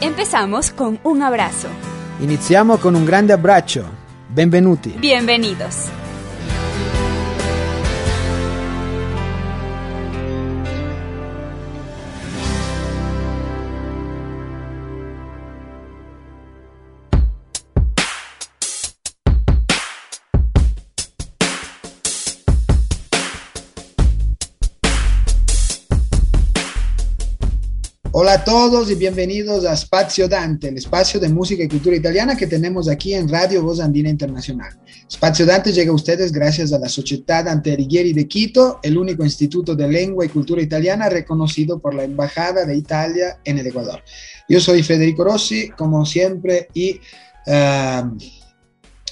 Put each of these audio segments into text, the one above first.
Empezamos con un abrazo. Iniziamo con un grande abbraccio. Benvenuti. Bienvenidos. Todos y bienvenidos a Spazio Dante, el espacio de música y cultura italiana que tenemos aquí en Radio Voz Andina Internacional. Spazio Dante llega a ustedes gracias a la Società Dante Alighieri de Quito, el único instituto de lengua y cultura italiana reconocido por la Embajada de Italia en el Ecuador. Yo soy Federico Rossi, como siempre, y eh,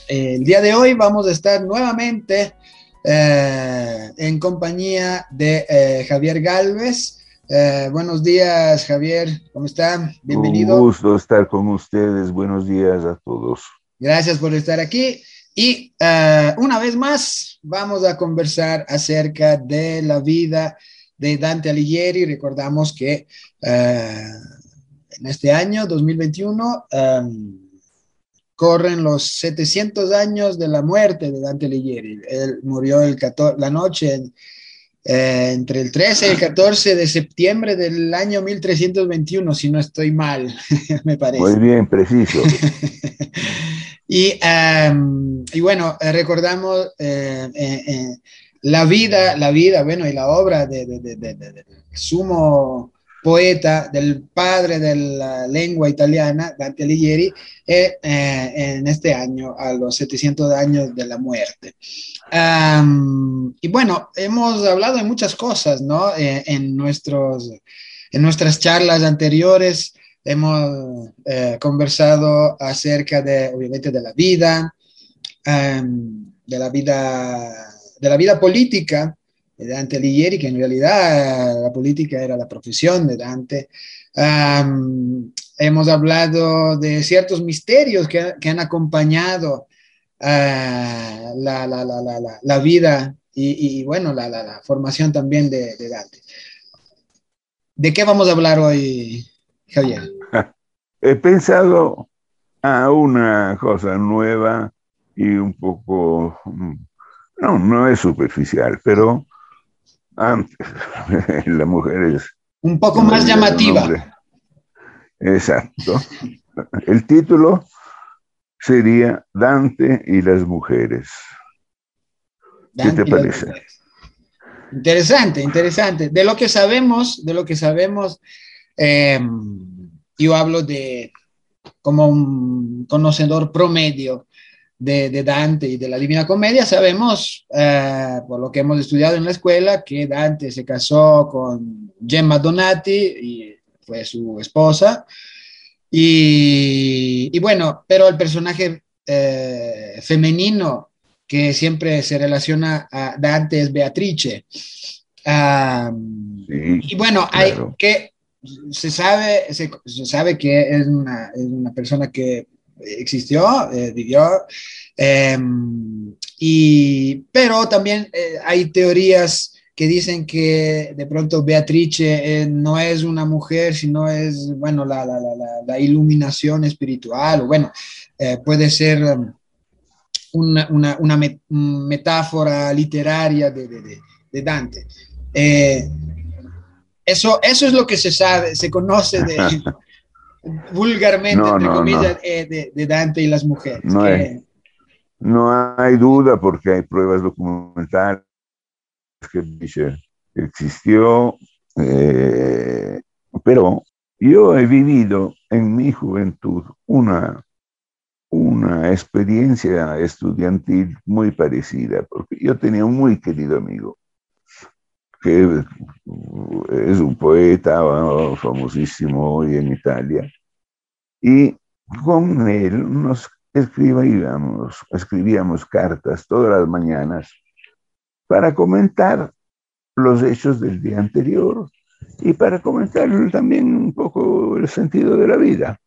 el día de hoy vamos a estar nuevamente eh, en compañía de eh, Javier Galvez. Eh, buenos días, Javier. ¿Cómo está? Bienvenido. Un gusto estar con ustedes. Buenos días a todos. Gracias por estar aquí. Y eh, una vez más vamos a conversar acerca de la vida de Dante Alighieri. Recordamos que eh, en este año, 2021, um, corren los 700 años de la muerte de Dante Alighieri. Él murió el 14, la noche eh, entre el 13 y el 14 de septiembre del año 1321, si no estoy mal, me parece. Muy bien, preciso. y, um, y, bueno, eh, recordamos eh, eh, la vida, la vida, bueno, y la obra del de, de, de, sumo poeta, del padre de la lengua italiana, Dante Alighieri, en este año, a los 700 años de la muerte. Y bueno, hemos hablado de muchas cosas, ¿no? Eh, en, nuestros, en nuestras charlas anteriores hemos eh, conversado acerca de, obviamente, de la vida, de la vida, de la vida política de Dante Alighieri, que en realidad la política era la profesión de Dante. Um, hemos hablado de ciertos misterios que, que han acompañado Uh, la, la, la, la, vida y, y bueno, la, formación también de, de, Dante. ¿De qué vamos a hablar hoy, Javier? He pensado a una cosa nueva y un poco, no, no es superficial, pero antes la mujer es... Un poco más llamativa. Exacto. El título sería Dante y las mujeres. Dante ¿Qué te parece? Interesante, interesante. De lo que sabemos, de lo que sabemos, eh, yo hablo de como un conocedor promedio de, de, Dante y de la Divina Comedia, sabemos, eh, por lo que hemos estudiado en la escuela, que Dante se casó con Gemma Donati y fue su esposa. Y, y, bueno, pero el personaje eh, femenino que siempre se relaciona a Dante es Beatrice. Um, sí, y bueno, hay que se sabe, se, se, sabe que es una, es una persona que existió, eh, vivió, eh, y, pero también eh, hay teorías que dicen que de pronto Beatrice eh, no es una mujer, sino es, bueno, la, la, la, iluminación espiritual, o bueno, puede ser una, una, una, metáfora literaria de, de, de Dante. Eso, eso es lo que se sabe, se conoce de, vulgarmente, No, entre no, comillas, no. eh, de, de Dante y las mujeres. No que- hay. No hay duda porque hay pruebas documentales que dice existió, eh, pero yo he vivido en mi juventud una, una experiencia estudiantil muy parecida, porque yo tenía un muy querido amigo que es un poeta famosísimo hoy en Italia, y con él nos escribíamos, escribíamos cartas todas las mañanas para comentar los hechos del día anterior y para comentar también un poco el sentido de la vida.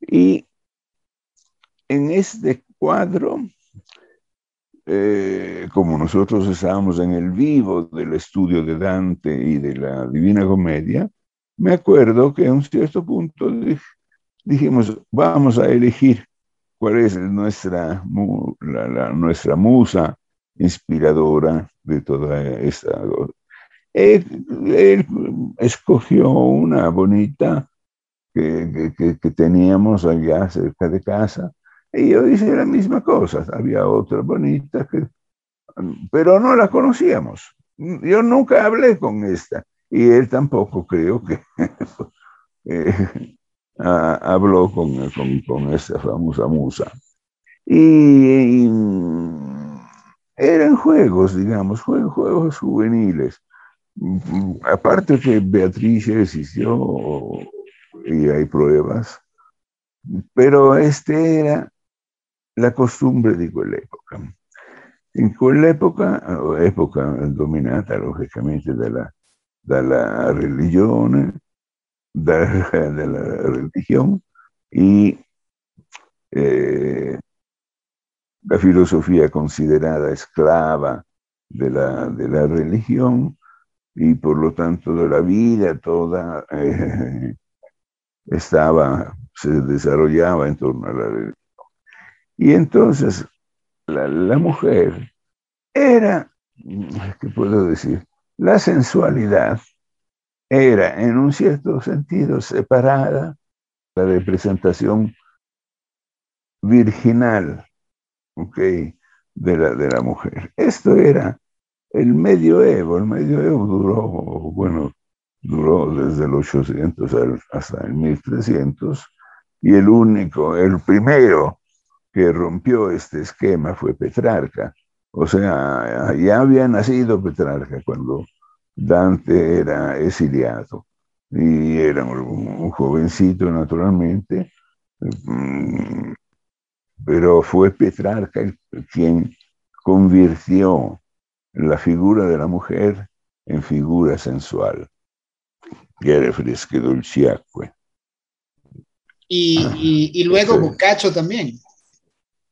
Y en este cuadro, eh, como nosotros estábamos en el vivo del estudio de Dante y de la Divina Comedia, me acuerdo que a un cierto punto dijimos, vamos a elegir cuál es nuestra, nuestra musa inspiradora de toda esta. Él, él escogió una bonita que, que, teníamos allá cerca de casa y yo hice la misma cosa. Había otra bonita que, pero no la conocíamos. Yo nunca hablé con esta y él tampoco creo que eh, habló con, con, esta famosa musa. Y, y, eran juegos, digamos, juegos, juegos juveniles. Aparte que Beatriz existió y hay pruebas, pero este era la costumbre di quell'epoca. In quell'epoca, epoca dominata logicamente dalla, dalla religione, da, dalla religione, y eh, la filosofía considerada esclava de la, de la religión y por lo tanto de la vida toda eh, estaba, se desarrollaba en torno a la religión. Y entonces la, mujer era, ¿qué puedo decir? La sensualidad era en un cierto sentido separada la representación virginal okay, de, la, de la mujer. Esto era el medioevo. El medioevo duró, bueno, duró desde el 800 hasta el 1300 y el único, el primero que rompió este esquema fue Petrarca. O sea, ya había nacido Petrarca cuando Dante era exiliado y era un, jovencito naturalmente, mm, pero fue Petrarca quien convirtió la figura de la mujer en figura sensual. Que fresque dolciacque. Y, y, y luego Boccaccio también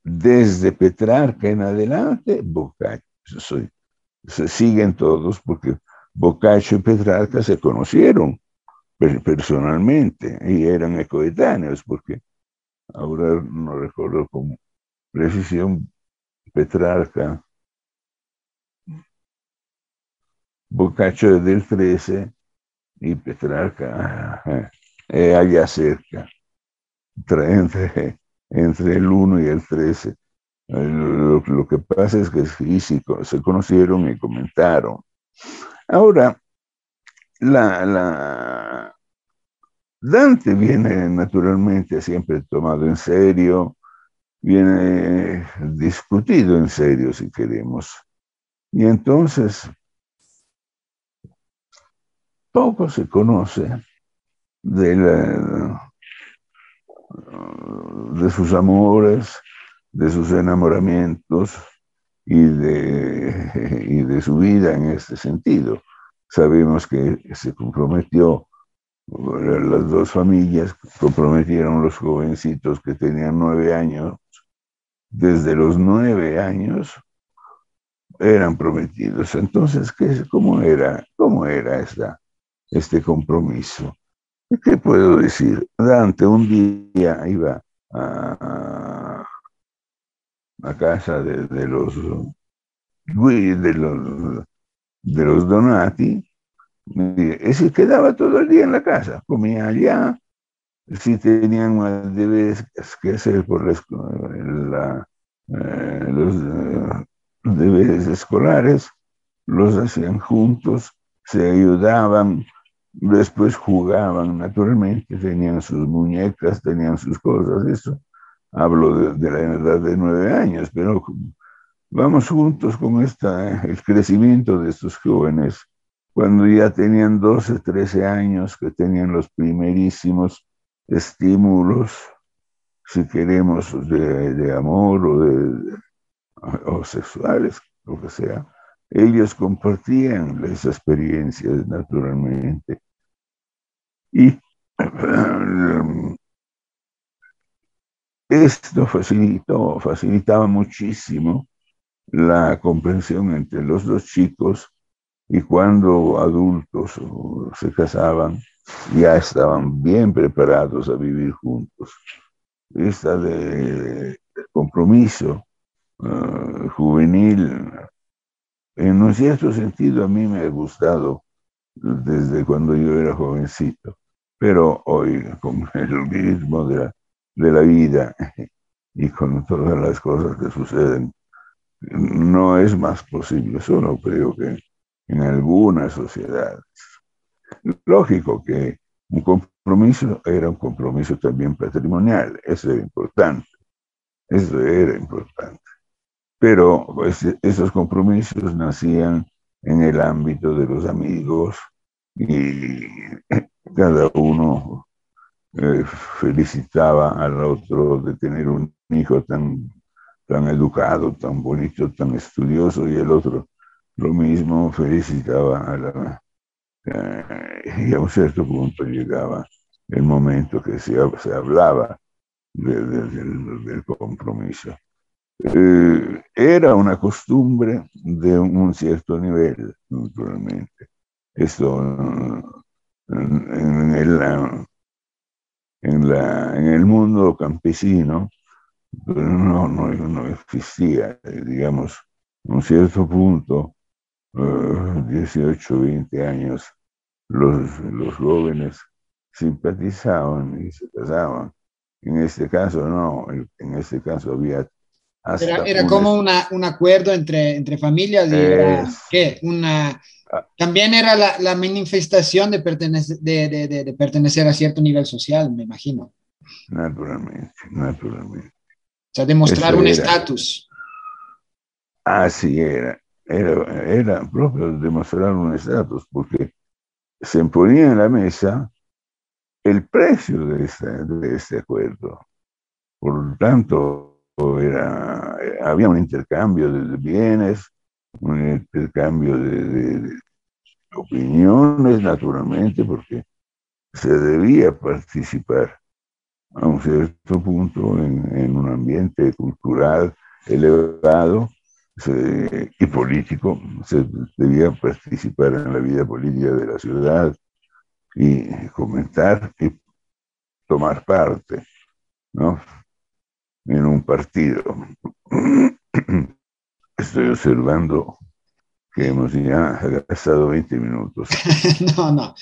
desde Petrarca en adelante, Boccaccio. se siguen todos porque Boccaccio y Petrarca se conocieron personalmente y eran coetáneos, porque ahora no recuerdo con precisión Petrarca. Boccaccio del 13 y Petrarca eh, allá cerca, entre entre el 1 y el 13. Lo, lo, que pasa es que sí, se conocieron y comentaron. Ahora, la, la, Dante viene naturalmente siempre tomado en serio, viene discutido en serio, si queremos. Y entonces, poco se conoce de la, de sus amores, de sus enamoramientos y de, y de su vida en este sentido. Sabemos que se comprometió, las dos familias comprometieron los jovencitos que tenían nueve años. Desde los nueve años eran prometidos. Entonces, ¿qué, cómo, era, ¿cómo era esta, este compromiso? ¿Qué puedo decir? Dante un día iba a, casa de, los, de, los, de los Donati, y se quedaba todo el día en la casa, comía allá, si tenían deberes que hacer por eh, los eh, deberes escolares, los hacían juntos, se ayudaban, Después jugaban, naturalmente, tenían sus muñecas, tenían sus cosas, eso. Hablo de, la edad de nueve años, pero vamos juntos con esta, el crecimiento de estos jóvenes, cuando ya tenían 12, 13 años, que tenían los primerísimos estímulos si queremos, de, amor o, de, o sexuales, lo que sea, ellos compartían esas experiencias naturalmente. Y esto facilitó, facilitaba muchísimo la comprensión entre los dos chicos y cuando adultos se casaban, ya estaban bien preparados a vivir juntos. Esta de, compromiso eh, juvenil, en un cierto sentido a mí me ha gustado desde cuando yo era jovencito, pero hoy con el ritmo de la, vida y con todas las cosas que suceden, no es más posible, solo creo que en algunas sociedades. Lógico que un compromiso era un compromiso también patrimonial, eso era importante, eso era importante. Pero pues, esos compromisos nacían en el ámbito de los amigos y cada uno eh, felicitaba al otro de tener un hijo tan, tan educado, tan bonito, tan estudioso y el otro lo mismo felicitaba a la... Eh, y a un cierto punto llegaba el momento que se, se hablaba del, compromiso. Eh, era una costumbre de un cierto nivel, naturalmente. Esto en, el, en, la, en el mundo campesino no, no, no existía, digamos, un cierto punto 18, 20 años, los, los jóvenes simpatizaban y se casaban. En este caso no, en este caso había... era, como una, un acuerdo entre, entre familias y era, ¿qué? Una, ah. también era la, la manifestación de pertenecer, de, de, de, pertenecer a cierto nivel social, me imagino. Naturalmente, naturalmente. O sea, demostrar un estatus. Así era era, era propio demostrar un estatus, porque se imponía en la mesa el precio de este, de este acuerdo. Por lo tanto, era, había un intercambio de bienes, un intercambio de, opiniones, naturalmente, porque se debía participar a un cierto punto en un ambiente cultural elevado y político, se debía participar en la vida política de la ciudad y comentar y tomar parte ¿no? En un partido. Estoy observando que hemos ya gastado 20 minutos. no, no.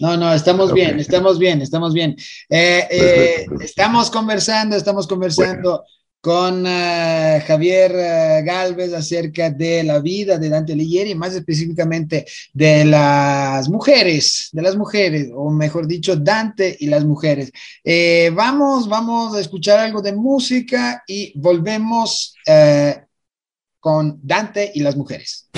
No, no, estamos bien, estamos bien, estamos bien. Eh, eh, estamos conversando, estamos conversando con eh, Javier uh, Galvez acerca de la vida de Dante Alighieri, más específicamente de las mujeres, de las mujeres, o mejor dicho, Dante y las mujeres. Eh, vamos, vamos a escuchar algo de música y volvemos con Dante y las mujeres.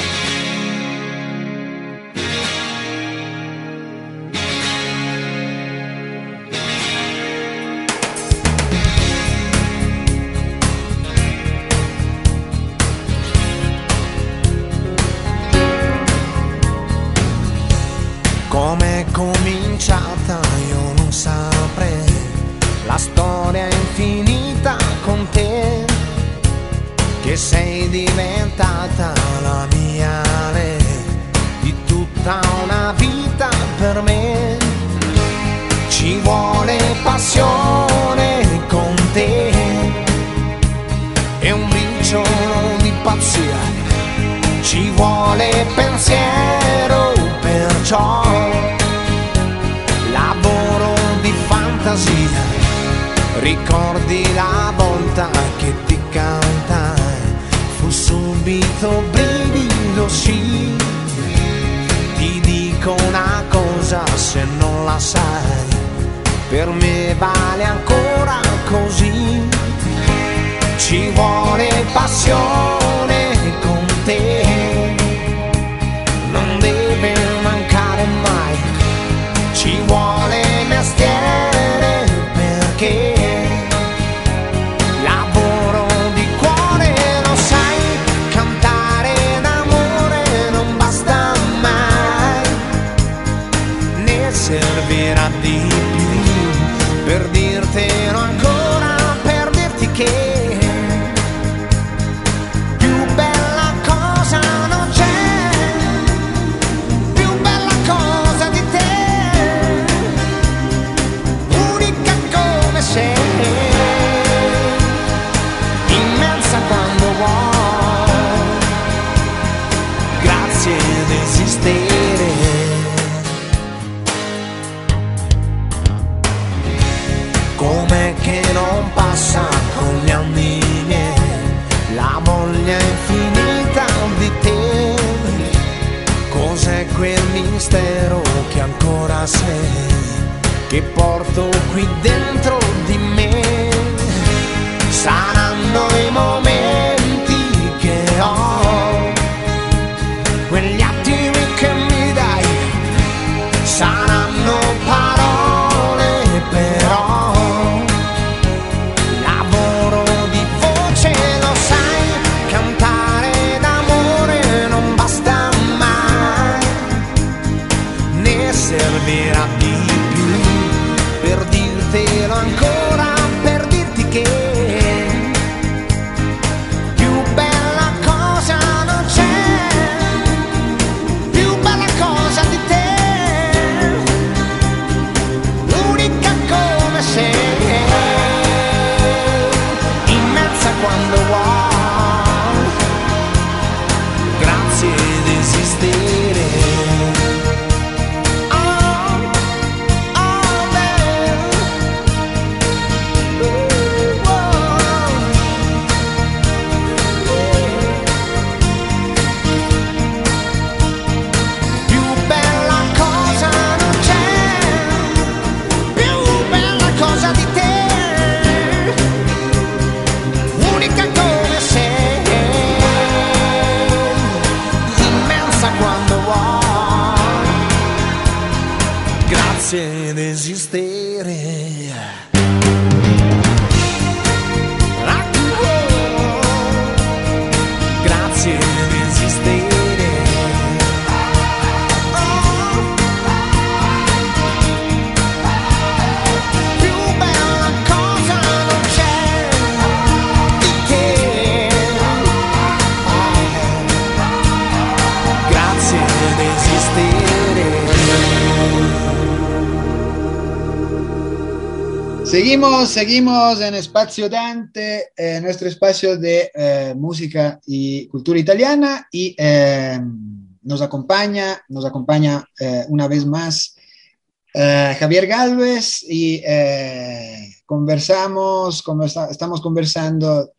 Vita per me. Ci vuole passione con te e un briciolo di pazzia. Ci vuole pensiero perciò lavoro di fantasia. Ricordi la volta che ti cantai subito brivido sì. Dico una cosa se non la sai, per me vale ancora così. Ci vuole passione con te, non deve mancare mai. Ci vuole sei, che porto qui dentro di me? Saranno Seguimos, seguimos en Espacio Dante, eh, nuestro espacio de eh, música y cultura italiana y eh, nos acompaña, nos acompaña una vez más Javier Galvez y conversamos, conversa- estamos conversando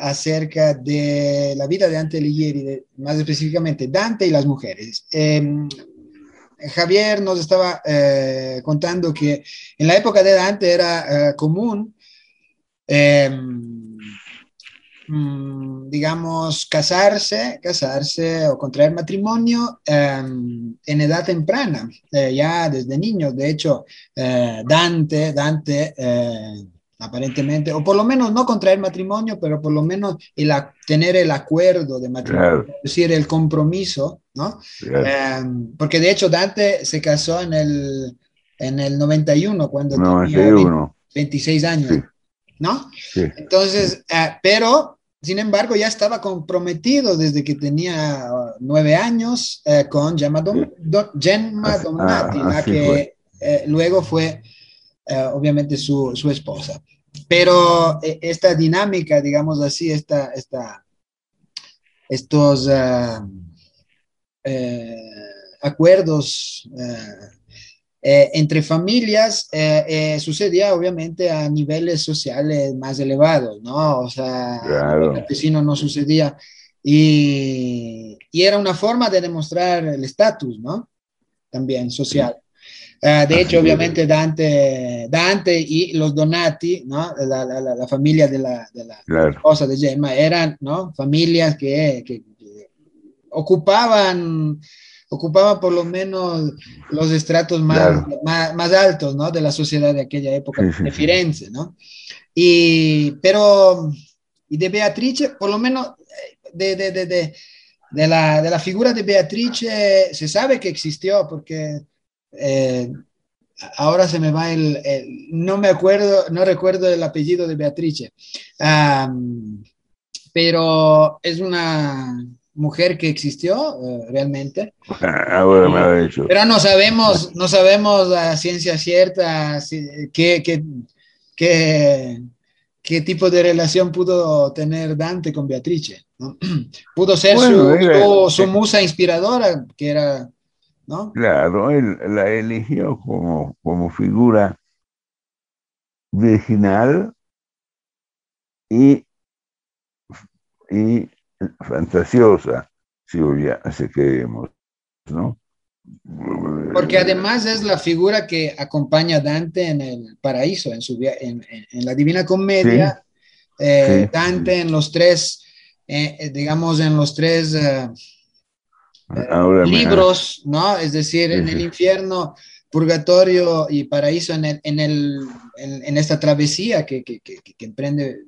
acerca de la vida de Dante Alighieri, de- más específicamente Dante y las mujeres. Em, Javier nos estaba eh, contando que en la época de Dante era eh, común, eh, mm, digamos, casarse, casarse o contraer matrimonio eh, en edad temprana, eh, ya desde niños. De hecho, eh, Dante, Dante eh, aparentemente, o por lo menos no contraer matrimonio, pero por lo menos el tener el acuerdo de matrimonio, Claro. es decir, el compromiso, ¿no? Eh, porque de hecho Dante se casó en el, en el 91, cuando tenía 91. 26 años, Sí. ¿no? Sí. Entonces, eh, pero, sin embargo, ya estaba comprometido desde que tenía uh, nueve años eh, con Gemma, Dom- Do- Gemma Así- Donati, ah, la que fue. eh, luego fue, obviamente, su, su esposa. Pero esta dinámica, digamos así, esta, esta, estos eh, acuerdos eh, eh, entre familias eh, eh, sucedía obviamente a niveles sociales más elevados, ¿no? O sea, Claro. en el campesino no sucedía. Y, y era una forma de demostrar el estatus, ¿no? También social. Eh, de hecho, obviamente Dante, Dante y los Donati, ¿no? La, la- familia de la, de la Claro. esposa de Gemma, eran, ¿no? Familias que ocupaban, ocupaban por lo menos los estratos más, Claro. más, más altos, ¿no? De la sociedad de aquella época, Sí, sí, de. Firenze, ¿no? Y, pero, y de Beatrice, por lo menos, eh, de, de, de, de, de la, de la figura de Beatrice se sabe que existió porque eh, ahora se me va el, el- no me acuerdo, no recuerdo el apellido de Beatrice, pero es una mujer que existió eh, realmente, me ha hecho. pero no sabemos, no sabemos a ciencia cierta si- qué, qué, qué, qué tipo de relación pudo tener Dante con Beatrice, ¿no? Pudo ser Bueno, su, era- su- su musa inspiradora, que era, ¿no? Claro, él la eligió como, como figura virginal y, y fantasiosa, si, si queremos, ¿no? Porque además es la figura que acompaña a Dante en el paraíso, en, su, en, en- en la Divina Comedia. eh, Sí, Dante en los tres, eh, eh, digamos, en los tres eh, Ahora me- libros, ¿no? Es decir, en el infierno, purgatorio y paraíso, en, el, en, el, en, en esta travesía que, que, que, que emprende,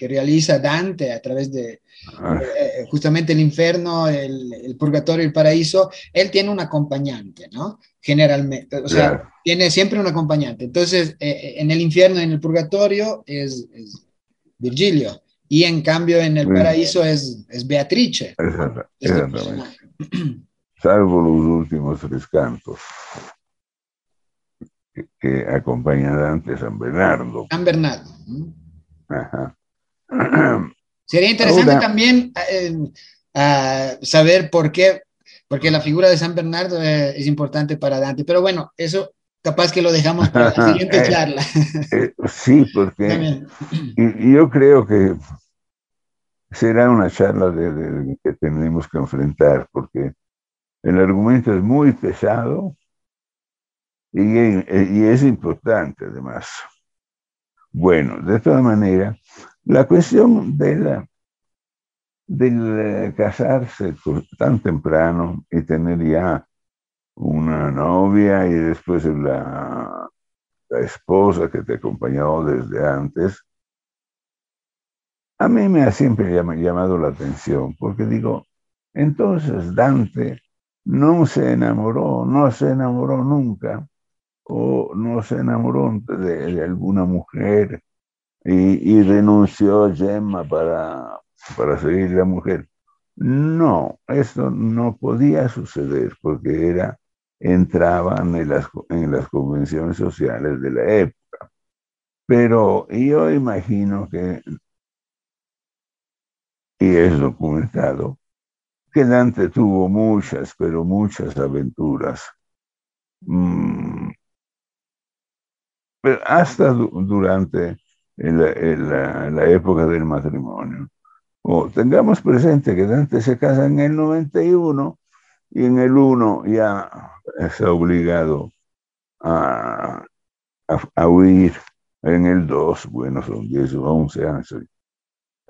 que, realiza Dante a través de, Ah, eh, justamente el infierno, el, el purgatorio y el paraíso, él tiene un acompañante, ¿no? Generalmente, o sea, Claro. tiene siempre un acompañante. Entonces, eh, en el infierno y en el purgatorio es, es Virgilio, y en cambio en el Sí. paraíso es, es Beatrice. exacta- exactamente. Salvo los últimos tres cantos que, que acompañan a Dante San Bernardo. San Bernardo. Ajá. Sería interesante Ahora- también eh, ah, saber por qué, porque la figura de San Bernardo eh, es importante para Dante, pero bueno, eso capaz que lo dejamos para la siguiente Eh, charla. Eh, sí, porque y yo creo que será una charla de, de- que tenemos que enfrentar, porque el argumento es muy pesado y, y es importante además. Bueno, de todas maneras, la cuestión del eh, casarse tan temprano y tener ya una novia y después la, esposa que te acompañó desde antes, a mí me ha siempre llama- llamado la atención, porque digo, entonces Dante no se enamoró, no se enamoró nunca, o no se enamoró de alguna mujer y, renunció Gemma para, para seguir la mujer. No, eso no podía suceder porque era, entraban en las, en las convenciones sociales de la época. Pero yo imagino que, y es documentado, que Dante tuvo muchas, pero muchas aventuras. Mm, hasta du- durante el- el- la, la época del matrimonio. O tengamos presente que Dante se casa en el 91 y en el 1 ya está obligado a, a, a huir. En el 2, bueno, son 10 o 11 años.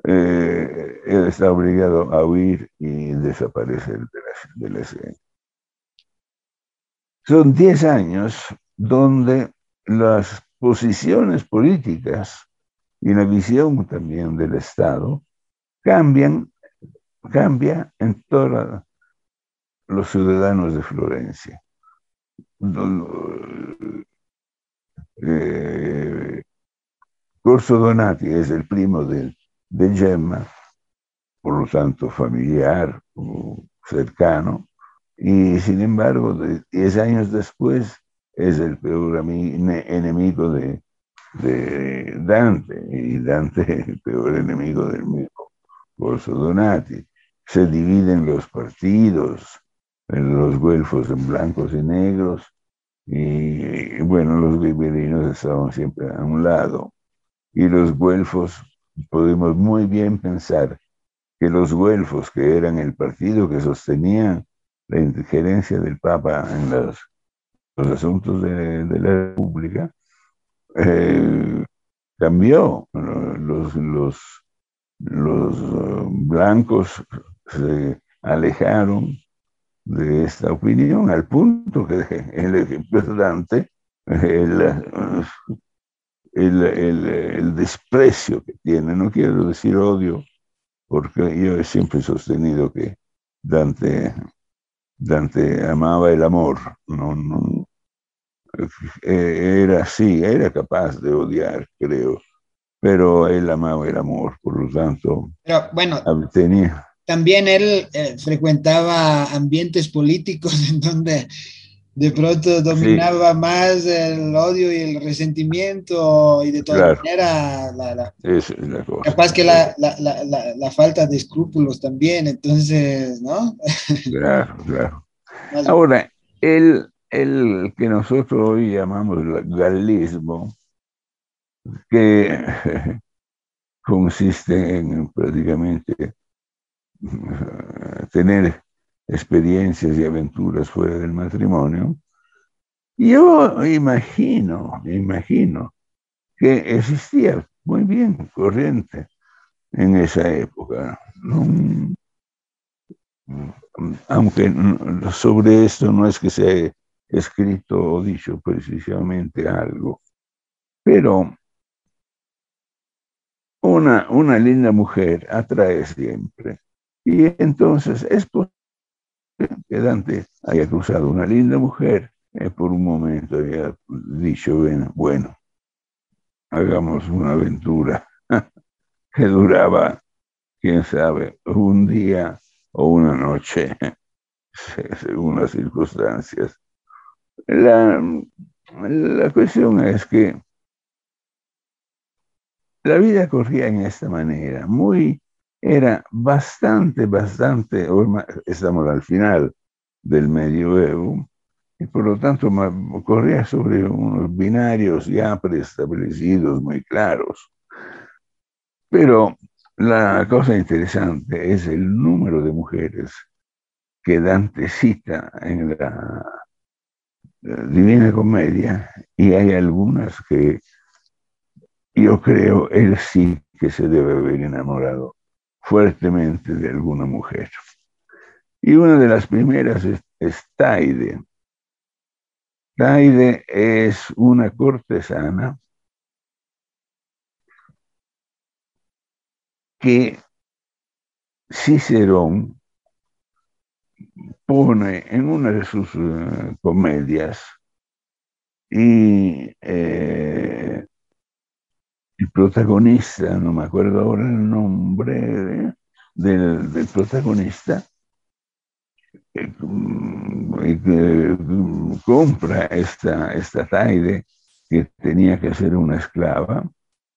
Eh, él está obligado a huir y desaparecer de la, de la escena. Son 10 años donde las posiciones políticas y la visión también del Estado cambian, cambia en todos los ciudadanos de Florencia. Eh, Corso Donati es el primo de, Gemma, por lo tanto familiar cercano, y sin embargo, diez años después es el peor enemigo de, de Dante, y Dante el peor enemigo del mismo Corso Donati. Se dividen los partidos, en los güelfos en blancos y negros, y, bueno, los ghibellinos estaban siempre a un lado, y los güelfos, podemos muy bien pensar que los güelfos, que eran el partido que sostenía la injerencia del Papa en los, asuntos de la República, eh, cambió. Los, los, los uh, blancos se alejaron de esta opinión al punto que el ejemplo Dante, el, el, el, el desprecio que tiene, no quiero decir odio, porque yo siempre he sostenido que Dante, Dante amaba el amor, no, no, eh, era así, era capaz de odiar, creo, pero él amaba el amor, por lo tanto, Pero bueno, tenía, también él eh, frecuentaba ambientes políticos en donde de pronto dominaba más el odio y el resentimiento y de todas Claro. maneras la, la- es la capaz que la, la, falta de escrúpulos también, entonces, ¿no? Claro, claro. Ahora, el, el que nosotros hoy llamamos galismo, que consiste en prácticamente eh, tener experiencias y aventuras fuera del matrimonio, yo imagino, imagino que existía muy bien corriente en esa época. ¿no? aunque n- sobre esto no es que se escrito o dicho precisamente algo, pero una, una linda mujer atrae siempre. Y entonces es posible que Dante haya cruzado una linda mujer, eh, por un momento haya dicho, bueno, bueno, hagamos una aventura que duraba, quién sabe, un día o una noche, se- según las circunstancias. La, la cuestión es que la vida corría en esta manera, muy, era bastante, bastante, estamos al final del medioevo, y por lo tanto corría sobre unos binarios ya preestablecidos, muy claros. Pero la cosa interesante es el número de mujeres que Dante cita en la Divina Comedia y hay algunas que yo creo él sí que se debe haber enamorado fuertemente de alguna mujer. Y una de las primeras es, es Taide. Taide es una cortesana que Cicerón pone en una de sus eh, comedias y eh, el protagonista, no me acuerdo ahora el nombre de- del, protagonista, eh, mm, mm, compra esta, esta Taide que tenía que ser una esclava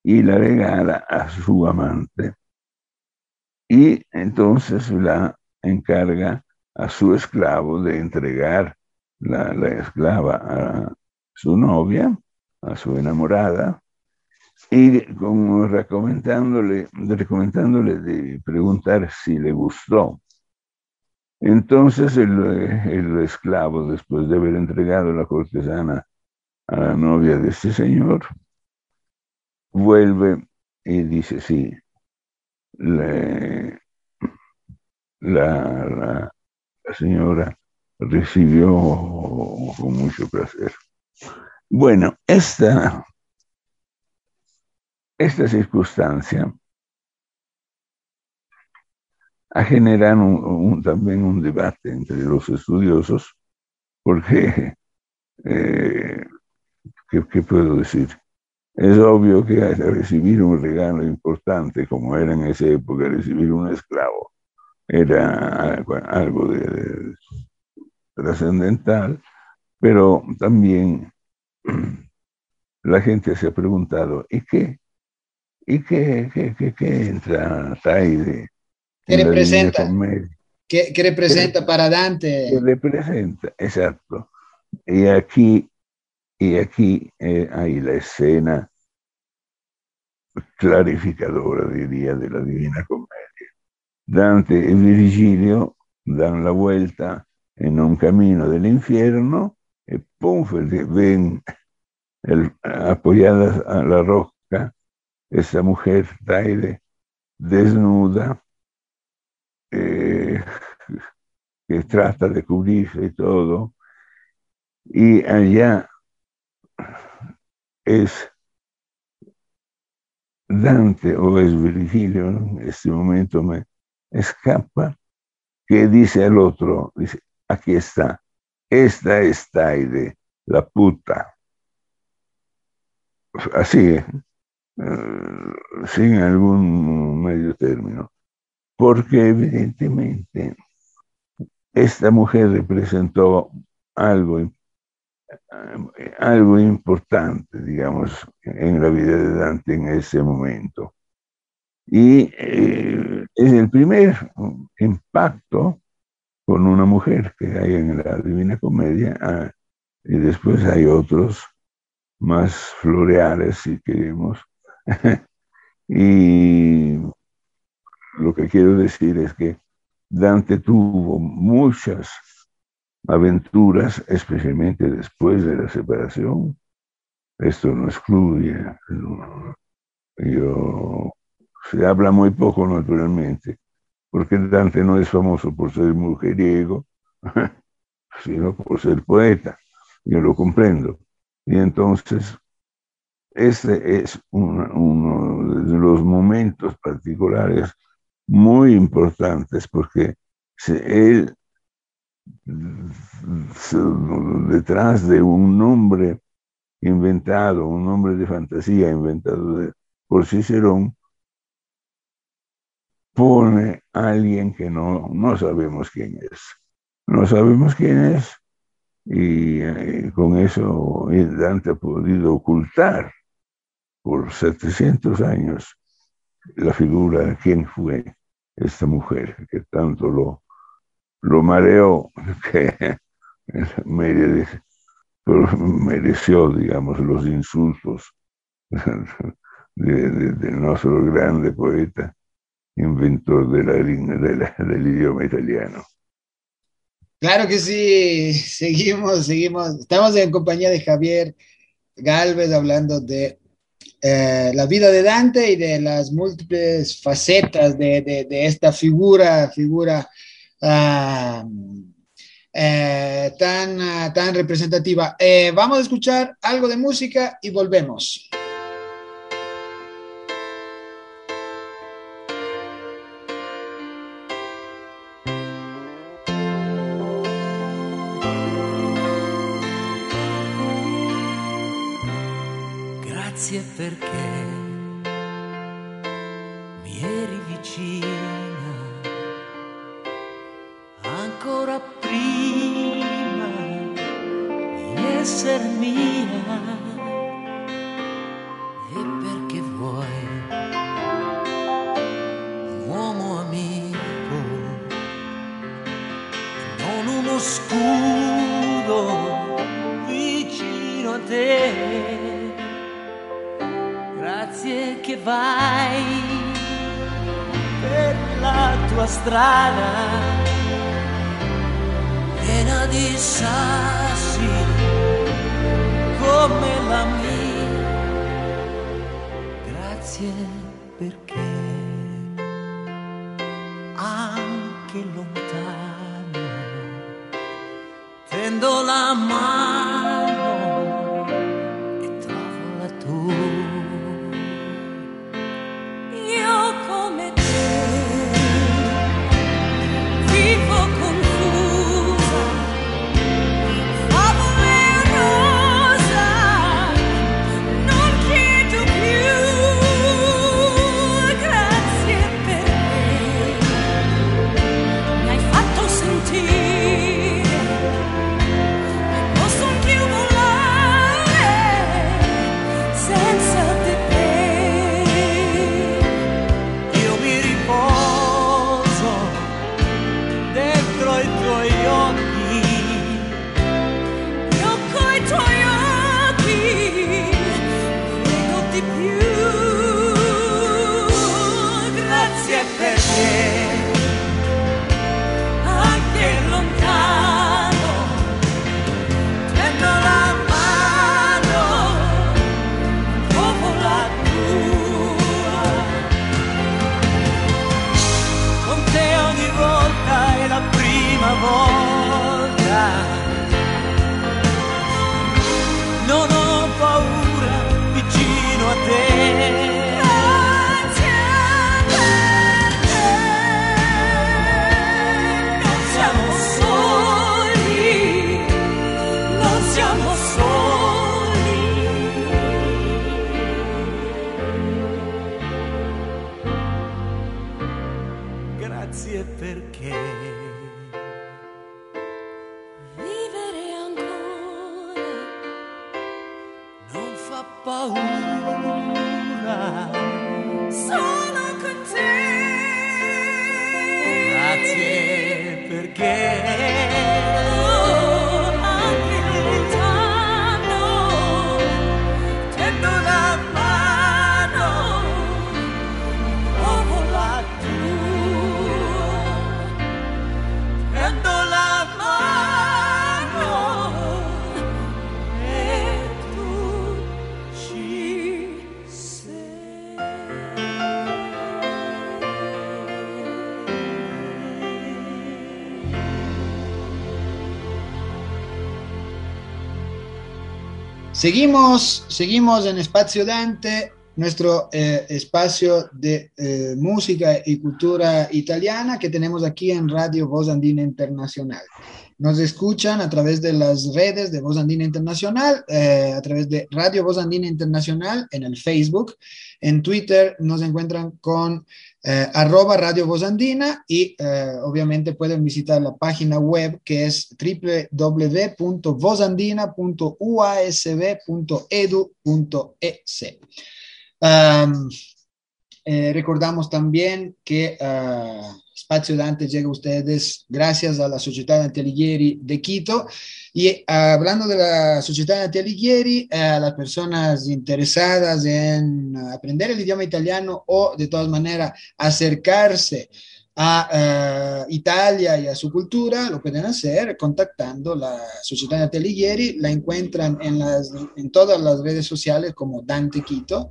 y la regala a su amante. Y entonces la encarga a su esclavo de entregar la, la esclava a su novia, a su enamorada, y como recomendándole, recomendándole de preguntar si le gustó. Entonces el, el esclavo, después de haber entregado la cortesana a la novia de este señor, vuelve y dice, sí, le- la, la- la señora recibió con mucho placer. Bueno, esta, esta circunstancia ha generado también un debate entre los estudiosos, porque, eh, ¿qué, puedo decir? Es obvio que recibir un regalo importante, como era en esa época recibir un esclavo, era algo, algo de, de trascendental, pero también la gente se ha preguntado, ¿y qué? ¿Y qué, qué, qué, qué entra Taide? ¿Qué en representa? ¿Qué, qué representa para Dante? que representa, exacto. Y aquí, y aquí eh, hay la escena clarificadora, diría, de la Divina Comedia. Dante y Virgilio dan la vuelta en un camino del infierno y pum, ven el- apoyadas a la roca esa mujer Taide desnuda eh, que trata de cubrirse y todo. Y allá es Dante o es Virgilio, en este momento me escapa, que dice al otro, dice, aquí está, esta es Taide, la puta. Así, eh, sin algún medio término, porque evidentemente esta mujer representó algo, algo importante, digamos, en la vida de Dante en ese momento. Y eh, es el primer impacto con una mujer que hay en la Divina Comedia, ah, y después hay otros más floreales, si queremos. y lo que quiero decir es que Dante tuvo muchas aventuras, especialmente después de la separación. Esto no excluye. Yo, se habla muy poco, naturalmente, porque Dante no es famoso por ser mujeriego, sino por ser poeta. Yo lo comprendo. Y entonces, este es uno de los momentos particulares muy importantes porque él detrás de un nombre inventado, un nombre de fantasía inventado por Cicerón, pone a alguien que no, no sabemos quién es. No sabemos quién es y eh, con eso Dante ha podido ocultar por 700 años la figura de quién fue esta mujer que tanto lo, lo mareó, que mereció, digamos, los insultos de, nuestro grande poeta, inventor de la, del idioma italiano. Claro que sí, seguimos, seguimos. Estamos en compañía de Javier Galvez hablando de eh, la vida de Dante y de las múltiples facetas de, esta figura, figura ah, eh, tan, tan representativa. Eh, vamos a escuchar algo de música y volvemos. grazie perché mi eri vicina ancora prima di essere mia. E perché vuoi un uomo amico non uno scudo vicino a te? vai per la tua strada piena di sassi come la mia. Grazie perché anche lontano tendo la mano. Non fa paura. Sono Seguimos, seguimos en Espacio Dante, nuestro eh, espacio de eh, música y cultura italiana que tenemos aquí en Radio Voz Andina Internacional. Nos escuchan a través de las redes de Voz Andina Internacional, eh, a través de Radio Voz Andina Internacional en el Facebook. En Twitter nos encuentran con eh, arroba Radio Voz Andina y eh, obviamente pueden visitar la página web que es www.vozandina.uasb.edu.es. eh, recordamos también que uh, Spazio Dante llega a ustedes gracias a la Sociedad Dante Alighieri de Quito. Y uh, hablando de la Sociedad Dante Alighieri, a las personas interesadas en aprender el idioma italiano o de todas maneras acercarse a uh, Italia y a su cultura, lo pueden hacer contactando la Sociedad Dante Alighieri. La encuentran en, las, en todas las redes sociales como Dante Quito.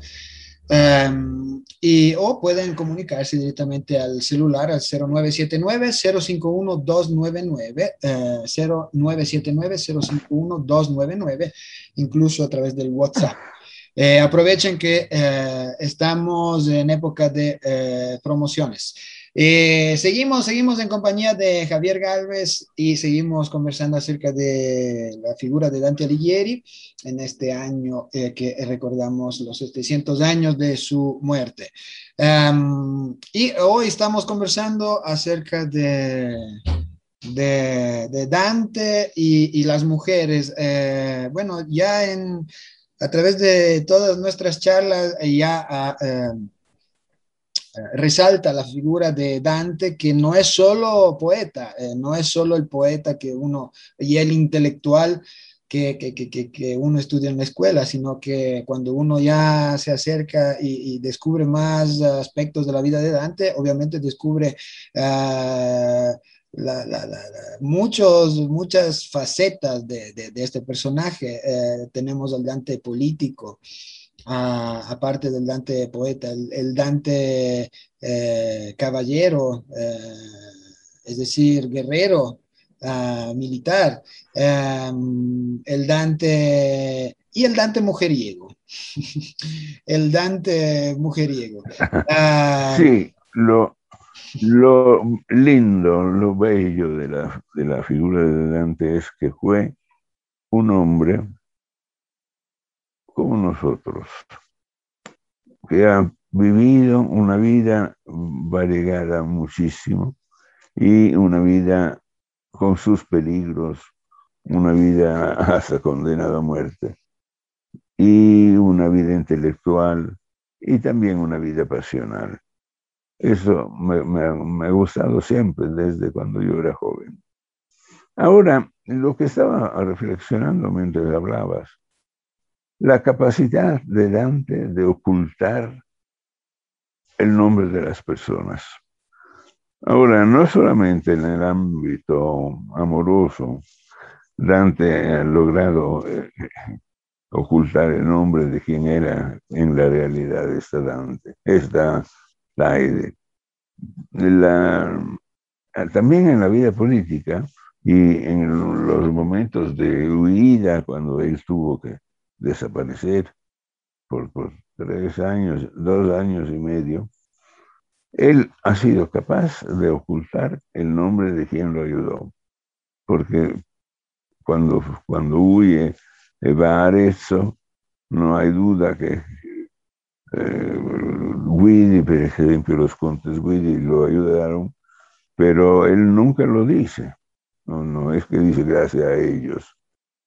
Um, y, o pueden comunicarse directamente al celular al 0979-051-299, uh, 0979-051-299, incluso a través del WhatsApp. Eh, aprovechen que eh, estamos en época de eh, promociones. Eh, seguimos, seguimos en compañía de Javier Galvez y seguimos conversando acerca de la figura de Dante Alighieri en este año eh, que recordamos los 700 años de su muerte. Um, y hoy estamos conversando acerca de, de, de Dante y, y, las mujeres. Eh, bueno, ya en, a través de todas nuestras charlas ya... Uh, resalta la figura de Dante, que no es solo poeta, eh, no es solo el poeta que uno, y el intelectual que, que, que, que, uno estudia en la escuela, sino que cuando uno ya se acerca y, descubre más aspectos de la vida de Dante, obviamente descubre... La, muchos, muchas facetas de, de, este personaje. Eh, tenemos al Dante político, aparte del Dante poeta, el, Dante eh, caballero, eh, es decir, guerrero, uh, militar, um, el Dante y el Dante mujeriego, el Dante mujeriego. Uh, sí, lo, lo lindo, lo bello de la, de la figura de Dante es que fue un hombre como nosotros, que han vivido una vida variegada muchísimo y una vida con sus peligros, una vida hasta condenada a muerte, y una vida intelectual y también una vida pasional. Eso me, me, me, ha gustado siempre desde cuando yo era joven. Ahora, lo que estaba reflexionando mientras hablabas, la capacidad de Dante de ocultar el nombre de las personas. Ahora, no solamente en el ámbito amoroso, Dante ha logrado eh, ocultar el nombre de quien era en la realidad esta Dante, esta Laide. La, también en la vida política y en los momentos de huida, cuando él tuvo que desaparecer por, por, tres años, dos años y medio, él ha sido capaz de ocultar el nombre de quien lo ayudó, porque cuando, cuando huye, va a Arezzo, no hay duda que eh, Guidi, por ejemplo, los contes Guidi lo ayudaron, pero él nunca lo dice. No, no es que dice gracias a ellos.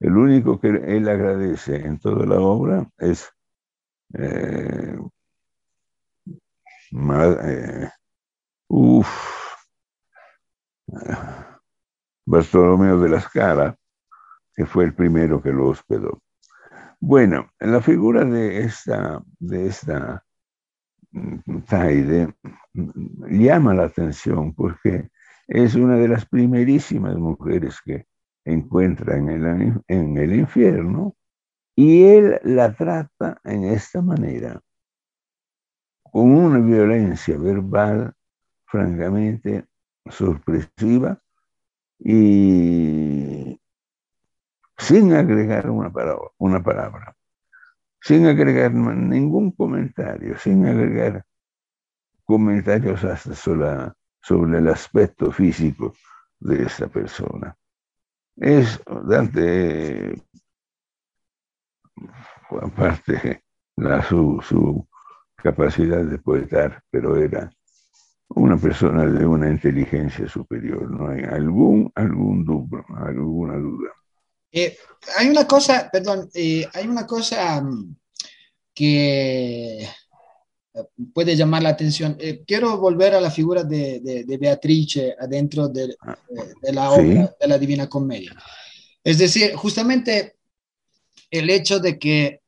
El único que él agradece en toda la obra es eh, eh, uf, Bartolomeo de la Scala, que fue el primero que lo hospedó. Bueno, la figura de esta, de esta mm, Taide mm, llama la atención porque es una de las primerísimas mujeres que encuentra en el, en el infierno y él la trata en esta manera, con una violencia verbal francamente sorpresiva y sin agregar una palabra, una palabra, sin agregar ningún comentario, sin agregar comentarios hasta sobre, sobre el aspecto físico de esta persona. Es Dante, aparte la, su, su capacidad de poetar, pero era una persona de una inteligencia superior, no hay algún, algún duda, alguna duda. Eh, hay una cosa, perdón, eh, hay una cosa mm, que puede llamar la atención. Eh, quiero volver a la figura de, de, de Beatrice adentro de, de, de la obra Sí. de la Divina Comedia. Es decir, justamente el hecho de que,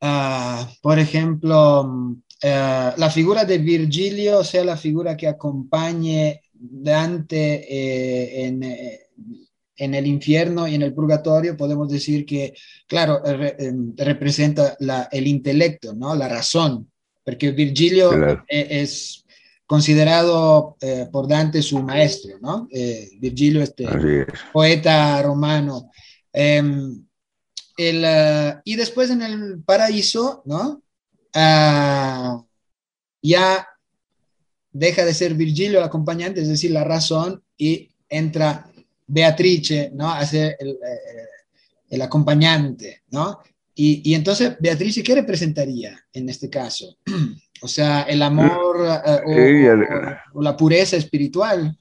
ah, por ejemplo, eh, la figura de Virgilio sea la figura que acompañe Dante eh, en, eh, en el infierno y en el purgatorio, podemos decir que, claro, re- em, representa la- el intelecto, ¿no? La razón, porque Virgilio Claro. eh, es considerado eh, por Dante su maestro, ¿no? Eh, Virgilio, este es. poeta romano. Em, el, eh, y después en el paraíso, ¿no? Ah, ya deja de ser Virgilio el acompañante, es decir, la razón, y entra Beatrice, ¿no? A ser el, el acompañante, ¿no? Y, y entonces, Beatrice, ¿qué representaría en este caso? O sea, el amor eh, o, Ella- o- o la pureza espiritual.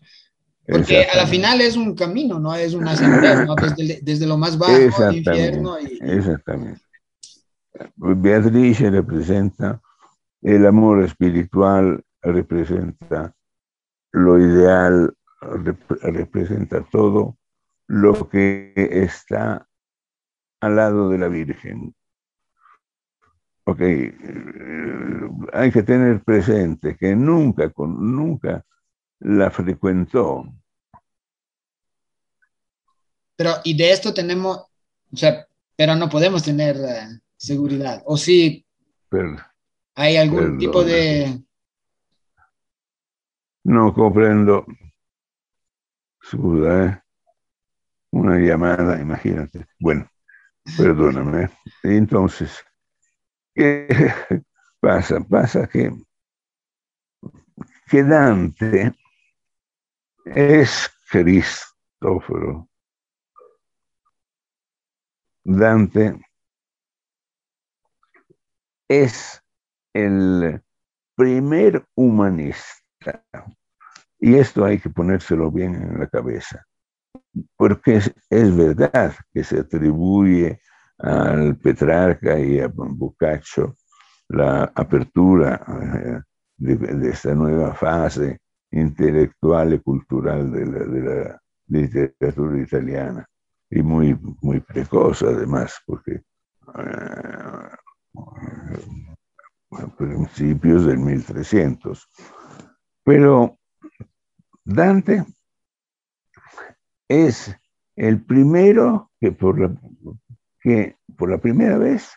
Porque a la final es un camino, no es una ascender, ¿no? Desde, desde lo más bajo al Exactamente. infierno. Y, Exactamente. Beatrice representa el amor espiritual, representa lo ideal, rep- representa todo lo que está al lado de la Virgen. Ok, eh, hay que tener presente que nunca, nunca la frecuentó. pero, y de esto tenemos, o sea, pero no podemos tener eh, seguridad. O si pero hay algún tipo de... no comprendo. Scusa, eh. Una llamada, imagínate. Bueno, perdóname. Entonces, ¿qué pasa? Pasa que, que Dante es Cristóforo. Dante es el primer humanista. Y esto hay que ponérselo bien en la cabeza, porque es, verdad que se atribuye al Petrarca y a Boccaccio la apertura eh, de, de esta nueva fase intelectual y cultural de la, de la literatura italiana, y muy, muy precoz además, porque eh, a principios del 1300. Pero Dante es el primero que por la, que por la primera vez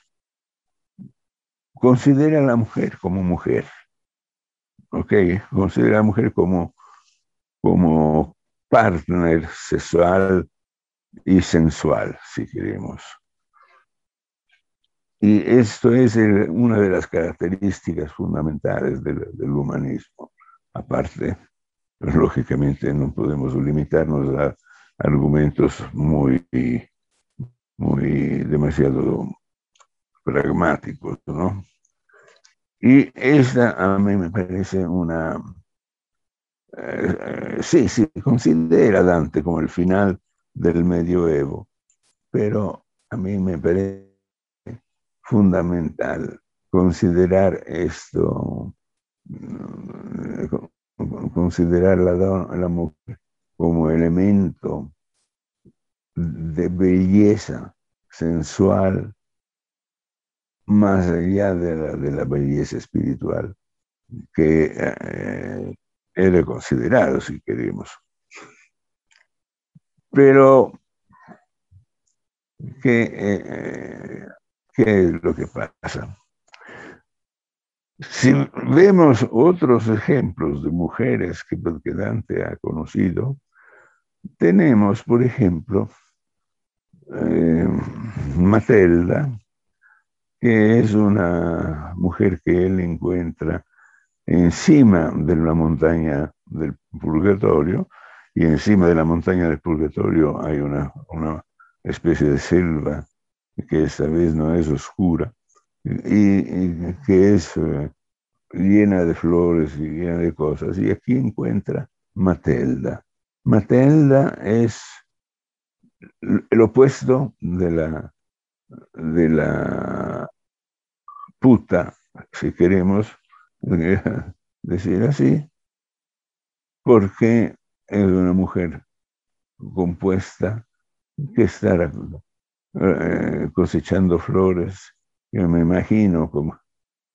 considera a la mujer como mujer. ¿Ok? Considera a la mujer como, como partner sexual y sensual, si queremos. Y esto es una de las características fundamentales del, humanismo. Aparte, lógicamente no podemos limitarnos a argumentos muy, muy demasiado pragmáticos, ¿no? Y esta a mí me parece una, eh, sí, si considera Dante como el final del medioevo, pero a mí me parece fundamental considerar esto, mm, considerar la, la mujer como elemento de belleza sensual más allá de la, de la belleza espiritual que eh, era considerado, si queremos. Pero, ¿qué, eh, ¿qué es lo que pasa? Si vemos otros ejemplos de mujeres que Dante ha conocido, tenemos, por ejemplo, eh, Matelda, que es una mujer que él encuentra encima de la montaña del purgatorio, y encima de la montaña del purgatorio hay una, una especie de selva que esta vez no es oscura, y, que es eh, llena de flores y llena de cosas. Y aquí encuentra Matelda. Matelda es el opuesto de la, de la puta, si queremos decir así, porque es una mujer compuesta que está eh, cosechando flores, yo me imagino como,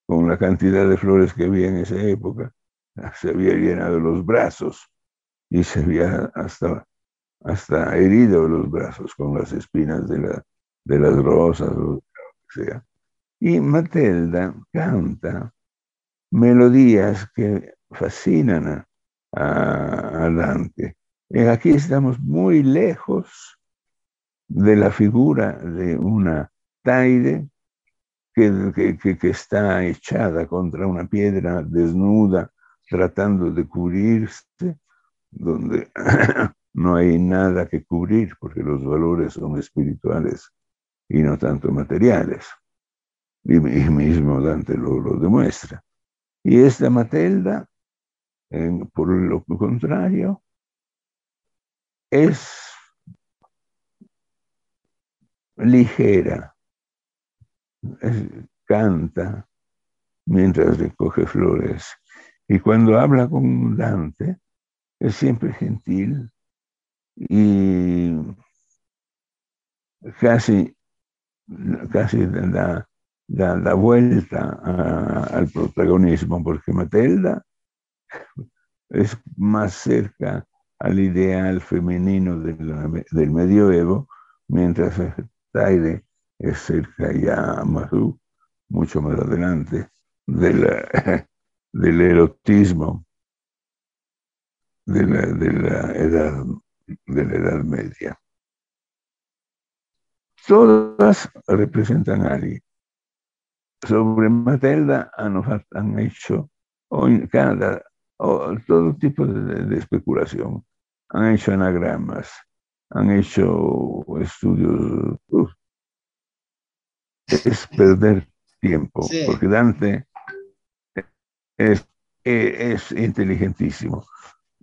con la cantidad de flores que había en esa época, se había llenado los brazos y se había hasta, hasta herido los brazos con las espinas de, la, de las rosas o lo que sea. Y Matilda canta melodías que fascinan a, Dante. Y aquí estamos muy lejos de la figura de una Taide que, que, está echada contra una piedra desnuda, tratando de cubrirse, donde no hay nada que cubrir, porque los valores son espirituales y no tanto materiales. Y, mismo Dante lo, demuestra. Y esta Matelda, por lo contrario, es ligera, canta mientras recoge flores. Y cuando habla con Dante, es siempre gentil y casi, casi da da la vuelta al protagonismo, porque Matilda es más cerca al ideal femenino del, medioevo, mientras Taide es cerca ya más, mucho más adelante del erotismo de la, de la, edad, de la Edad Media. Todas representan a alguien sobre Matilda han, hecho cada, todo tipo de, especulación. Han hecho anagramas, han hecho estudios. es perder tiempo, porque Dante es, es inteligentísimo.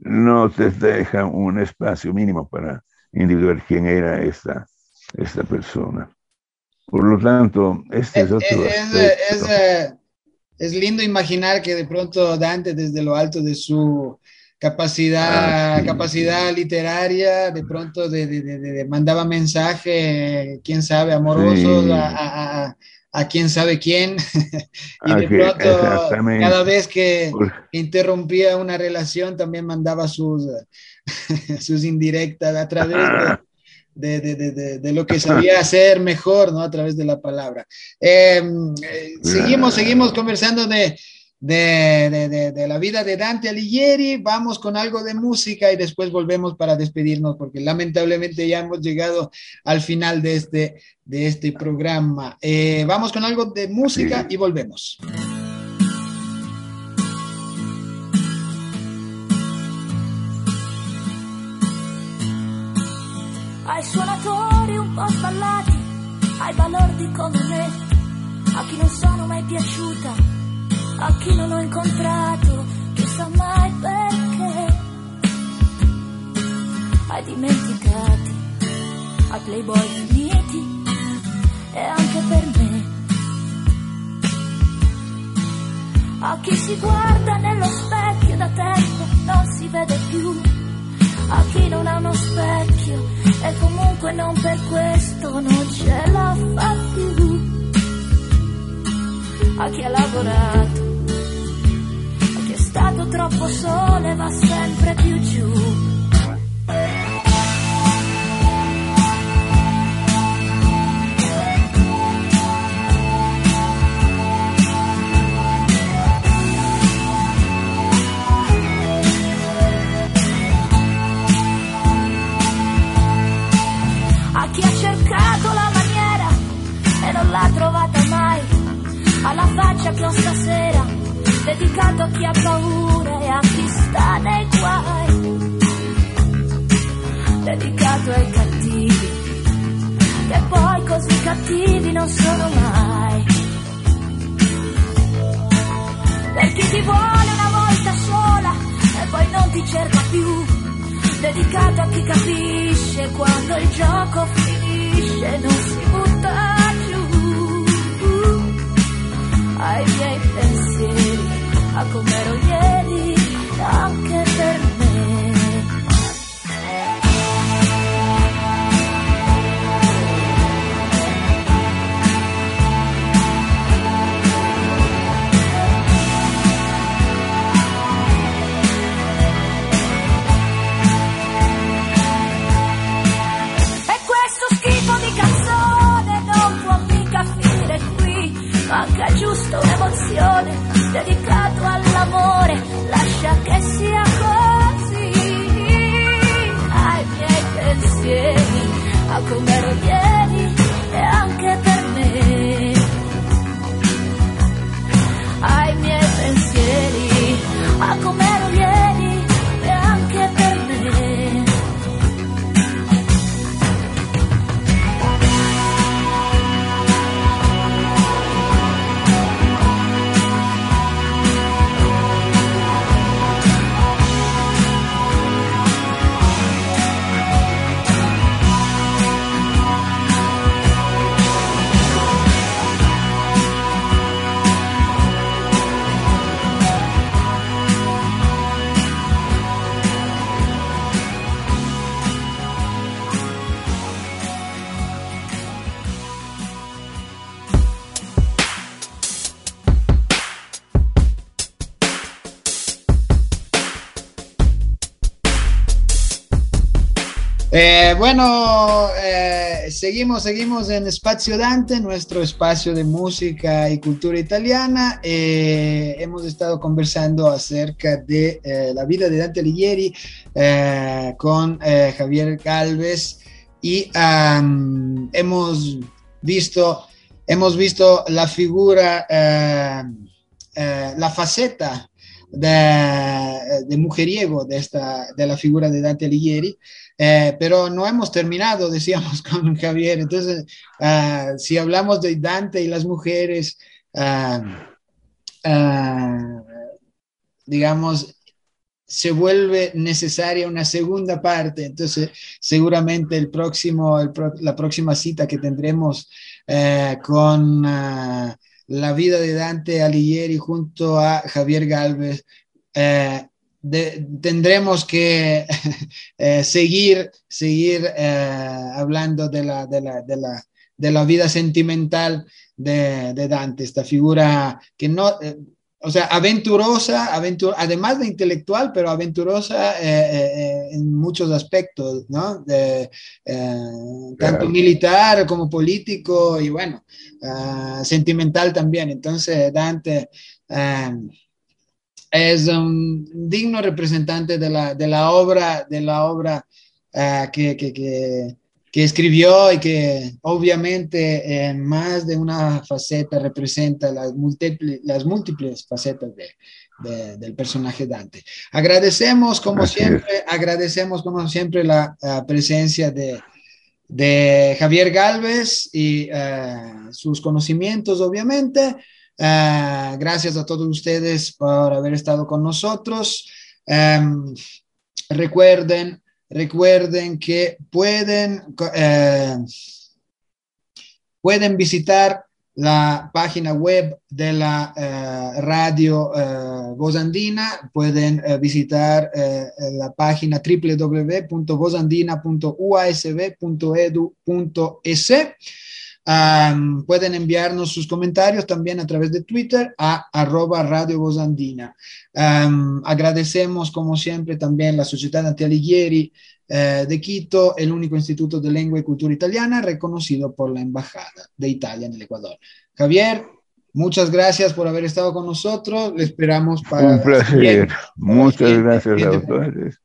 No te deja un espacio mínimo para individuar quién era esta, esta persona. Por lo tanto, este es, otro es, es, lindo imaginar que de pronto Dante, desde lo alto de su capacidad, ah, capacidad literaria, de pronto de, de, de, mandaba mensaje, quién sabe, amorosos a, a, a, quién sabe quién. y de pronto, cada vez que interrumpía una relación, también mandaba sus, sus indirectas a través de de, de, de, lo que sabía hacer mejor, ¿no? A través de la palabra. Em, eh, seguimos, seguimos conversando de, de, la vida de Dante Alighieri. Vamos con algo de música y después volvemos para despedirnos, porque lamentablemente ya hemos llegado al final de este, de este programa. Eh, vamos con algo de música y volvemos. ai suonatori un po' sballati, balordi come me, a chi non sono mai piaciuta, a chi non ho incontrato, chissà mai perché. ai dimenticati, ai playboy finiti e anche per me. A chi si guarda nello specchio da tempo non si vede più, a chi non ha uno specchio e comunque non per questo non ce la fa più, a chi ha lavorato stato troppo sole va sempre più giù. A chi ha cercato la maniera e non l'ha trovata mai, alla faccia che ho stasera dedicato a chi ha paura e a chi sta nei guai, dedicato ai cattivi, che poi così cattivi non sono mai. Per chi ti vuole una volta sola e poi non ti cerca più, dedicato a chi capisce quando il gioco finisce, non si butta giù. Ai miei pensieri a come ero ieri, anche per me. E questo schifo di canzone non può mica finire qui, manca giusto un'emozione dedicato all'amore, lascia che sia così. Ai miei pensieri, a come ero ieri e anche per me. Ai miei pensieri, a come Eh, bueno, eh, seguimos, seguimos en Espacio Dante, nuestro espacio de música y cultura italiana. Eh, hemos estado conversando acerca de la vida de Dante Alighieri con Javier Galvez y hemos visto, hemos visto la figura, la faceta de, de mujeriego de, esta, de la figura de Dante Alighieri. Eh, pero no hemos terminado, decíamos con Javier. Entonces, ah, si hablamos de Dante y las mujeres, ah, ah, digamos, se vuelve necesaria una segunda parte. Entonces, seguramente el próximo, el pro- la próxima cita que tendremos eh, con la vida de Dante Alighieri junto a Javier Galvez, eh, de- tendremos que eh, seguir, seguir eh, hablando de la, de, la, de, la, de la vida sentimental de, de Dante, esta figura que no, eh, o sea, aventurosa, aventur además de intelectual, pero aventurosa eh, eh, en muchos aspectos, ¿no? Eh, tanto Claro. militar como político y bueno, ah, sentimental también. Entonces, Dante eh, es un digno representante de la, de la obra, de la obra eh, que, que, que, que escribió y que obviamente en más de una faceta representa las múltiples, las múltiples facetas de, de- del personaje Dante. Agradecemos como Así es. siempre, agradecemos como siempre la, eh, presencia de, de Javier Galvez y eh, sus conocimientos, obviamente. Eh, gracias a todos ustedes por haber estado con nosotros. Em, recuerden recuerden que pueden, eh, pueden visitar la página web de la eh, radio eh, Voz Andina, pueden visitar la página www.vozandina.uasb.edu.es. Am, pueden enviarnos sus comentarios también a través de Twitter a arroba Radio Voz Andina. Am, agradecemos como siempre también la Sociedad Anti Alighieri eh, de Quito, el único instituto de lengua y cultura italiana reconocido por la Embajada de Italia en el Ecuador. Javier, muchas gracias por haber estado con nosotros. Le esperamos para Un la placer. siguiente- Muchas siguiente- gracias a siguiente- ustedes.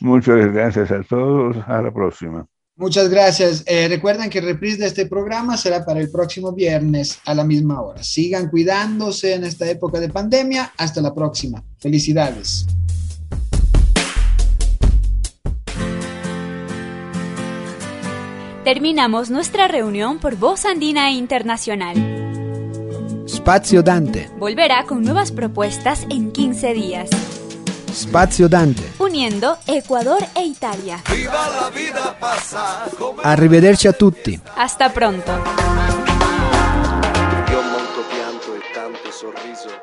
Muchas gracias a todos. A la próxima. Muchas gracias. Eh, recuerden que el reprise de este programa será para el próximo viernes a la misma hora. Sigan cuidándose en esta época de pandemia. Hasta la próxima. Felicidades. Terminamos nuestra reunión por Voz Andina Internacional. Spazio Dante, Volverá con nuevas propuestas en 15 días, Spazio Dante. Uniendo Ecuador e Italia. Viva la vita passa. Arrivederci a tutti. Hasta pronto. Io molto pianto e tanto sorriso.